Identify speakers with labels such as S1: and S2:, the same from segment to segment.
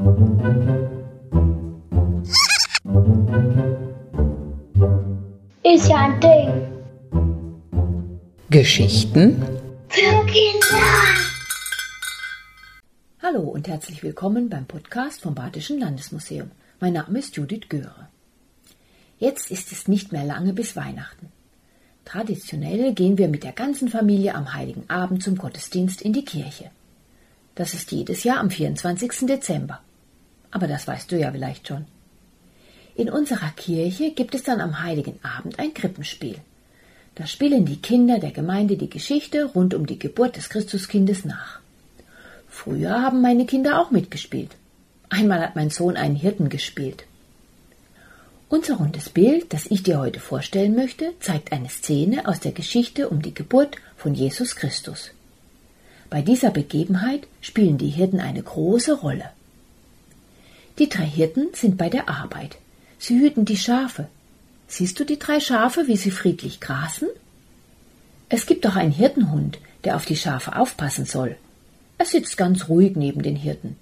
S1: Ist ja ein Ding.
S2: Geschichten
S1: Für Kinder.
S2: Hallo und herzlich willkommen beim Podcast vom Badischen Landesmuseum. Mein Name ist Judith Göre. Jetzt ist es nicht mehr lange bis Weihnachten. Traditionell gehen wir mit der ganzen Familie am Heiligen Abend zum Gottesdienst in die Kirche. Das ist jedes Jahr am 24. Dezember. Aber das weißt du ja vielleicht schon. In unserer Kirche gibt es dann am Heiligen Abend ein Krippenspiel. Da spielen die Kinder der Gemeinde die Geschichte rund um die Geburt des Christuskindes nach. Früher haben meine Kinder auch mitgespielt. Einmal hat mein Sohn einen Hirten gespielt. Unser rundes Bild, das ich dir heute vorstellen möchte, zeigt eine Szene aus der Geschichte um die Geburt von Jesus Christus. Bei dieser Begebenheit spielen die Hirten eine große Rolle. Die drei Hirten sind bei der Arbeit. Sie hüten die Schafe, Siehst du die drei Schafe, wie sie friedlich grasen? Es gibt auch einen Hirtenhund, der auf die Schafe aufpassen soll. Er sitzt ganz ruhig neben den Hirten.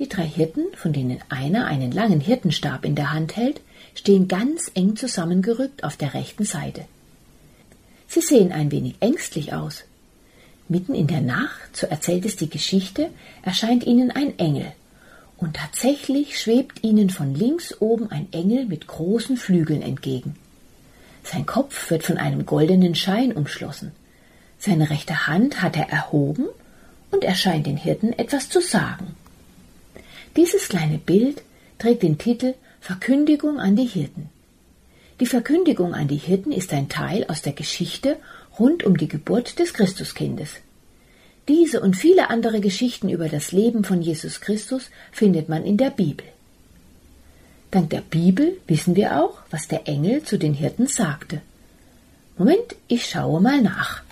S2: Die drei Hirten, von denen einer einen langen Hirtenstab in der Hand hält, stehen ganz eng zusammengerückt auf der rechten Seite. Sie sehen ein wenig ängstlich aus. Mitten in der Nacht, so erzählt es die Geschichte, erscheint ihnen ein Engel und tatsächlich schwebt ihnen von links oben ein Engel mit großen Flügeln entgegen. Sein Kopf wird von einem goldenen Schein umschlossen. Seine rechte Hand hat er erhoben und er scheint den Hirten etwas zu sagen. Dieses kleine Bild trägt den Titel Verkündigung an die Hirten. Die Verkündigung an die Hirten ist ein Teil aus der Geschichte rund um die Geburt des Christuskindes. Diese und viele andere Geschichten über das Leben von Jesus Christus findet man in der Bibel. Dank der Bibel wissen wir auch, was der Engel zu den Hirten sagte. Moment, ich schaue mal nach.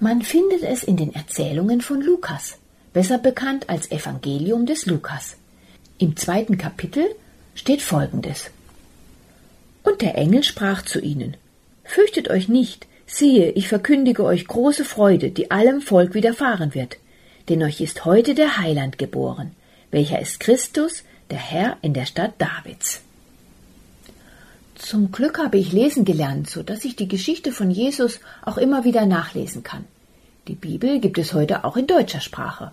S2: Man findet es in den Erzählungen von Lukas, besser bekannt als Evangelium des Lukas. Im zweiten Kapitel steht Folgendes. Und der Engel sprach zu ihnen Fürchtet euch nicht, siehe, ich verkündige euch große Freude, die allem Volk widerfahren wird, denn euch ist heute der Heiland geboren, welcher ist Christus, der Herr in der Stadt Davids. Zum Glück habe ich lesen gelernt, so dass ich die Geschichte von Jesus auch immer wieder nachlesen kann. Die Bibel gibt es heute auch in deutscher Sprache.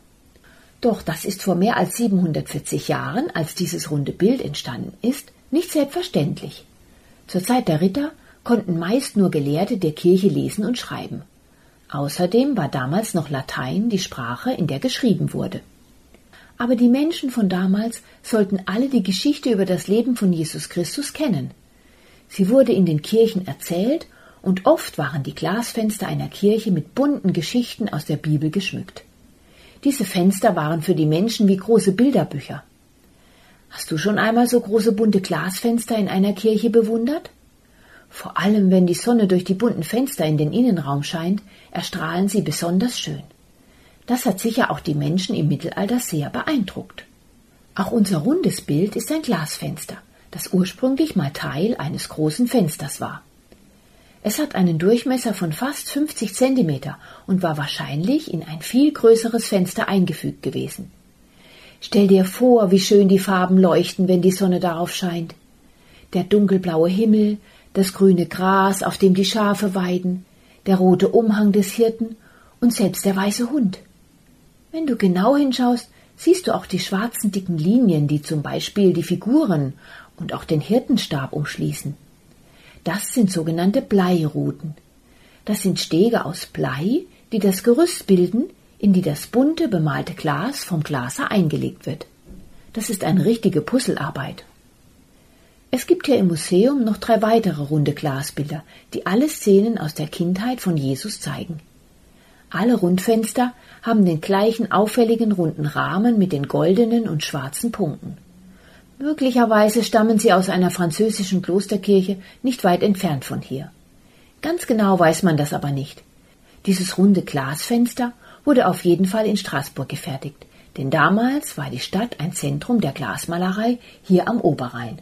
S2: Doch das ist vor mehr als 740 Jahren, als dieses runde Bild entstanden ist, nicht selbstverständlich. Zur Zeit der Ritter konnten meist nur Gelehrte der Kirche lesen und schreiben. Außerdem war damals noch Latein die Sprache, in der geschrieben wurde. Aber die Menschen von damals sollten alle die Geschichte über das Leben von Jesus Christus kennen. Sie wurde in den Kirchen erzählt und oft waren die Glasfenster einer Kirche mit bunten Geschichten aus der Bibel geschmückt. Diese Fenster waren für die Menschen wie große Bilderbücher. Hast du schon einmal so große bunte Glasfenster in einer Kirche bewundert? Vor allem, wenn die Sonne durch die bunten Fenster in den Innenraum scheint, erstrahlen sie besonders schön. Das hat sicher auch die Menschen im Mittelalter sehr beeindruckt. Auch unser rundes Bild ist ein Glasfenster, das ursprünglich mal Teil eines großen Fensters war. Es hat einen Durchmesser von fast 50 Zentimeter und war wahrscheinlich in ein viel größeres Fenster eingefügt gewesen. Stell dir vor, wie schön die Farben leuchten, wenn die Sonne darauf scheint. Der dunkelblaue Himmel, das grüne Gras, auf dem die Schafe weiden, der rote Umhang des Hirten und selbst der weiße Hund. Wenn du genau hinschaust, siehst du auch die schwarzen dicken Linien, die zum Beispiel die Figuren und auch den Hirtenstab umschließen. Das sind sogenannte Bleiruten. Das sind Stege aus Blei, die das Gerüst bilden, in die das bunte bemalte Glas vom Glaser eingelegt wird. Das ist eine richtige Puzzlearbeit. Es gibt hier im Museum noch drei weitere runde Glasbilder, die alle Szenen aus der Kindheit von Jesus zeigen. Alle Rundfenster haben den gleichen auffälligen runden Rahmen mit den goldenen und schwarzen Punkten. Möglicherweise stammen sie aus einer französischen Klosterkirche nicht weit entfernt von hier. Ganz genau weiß man das aber nicht. Dieses runde Glasfenster wurde auf jeden Fall in Straßburg gefertigt, denn damals war die Stadt ein Zentrum der Glasmalerei hier am Oberrhein.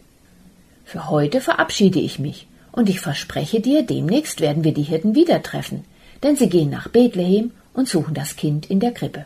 S2: Für heute verabschiede ich mich und ich verspreche dir, demnächst werden wir die Hirten wieder treffen, denn sie gehen nach Bethlehem und suchen das Kind in der Krippe.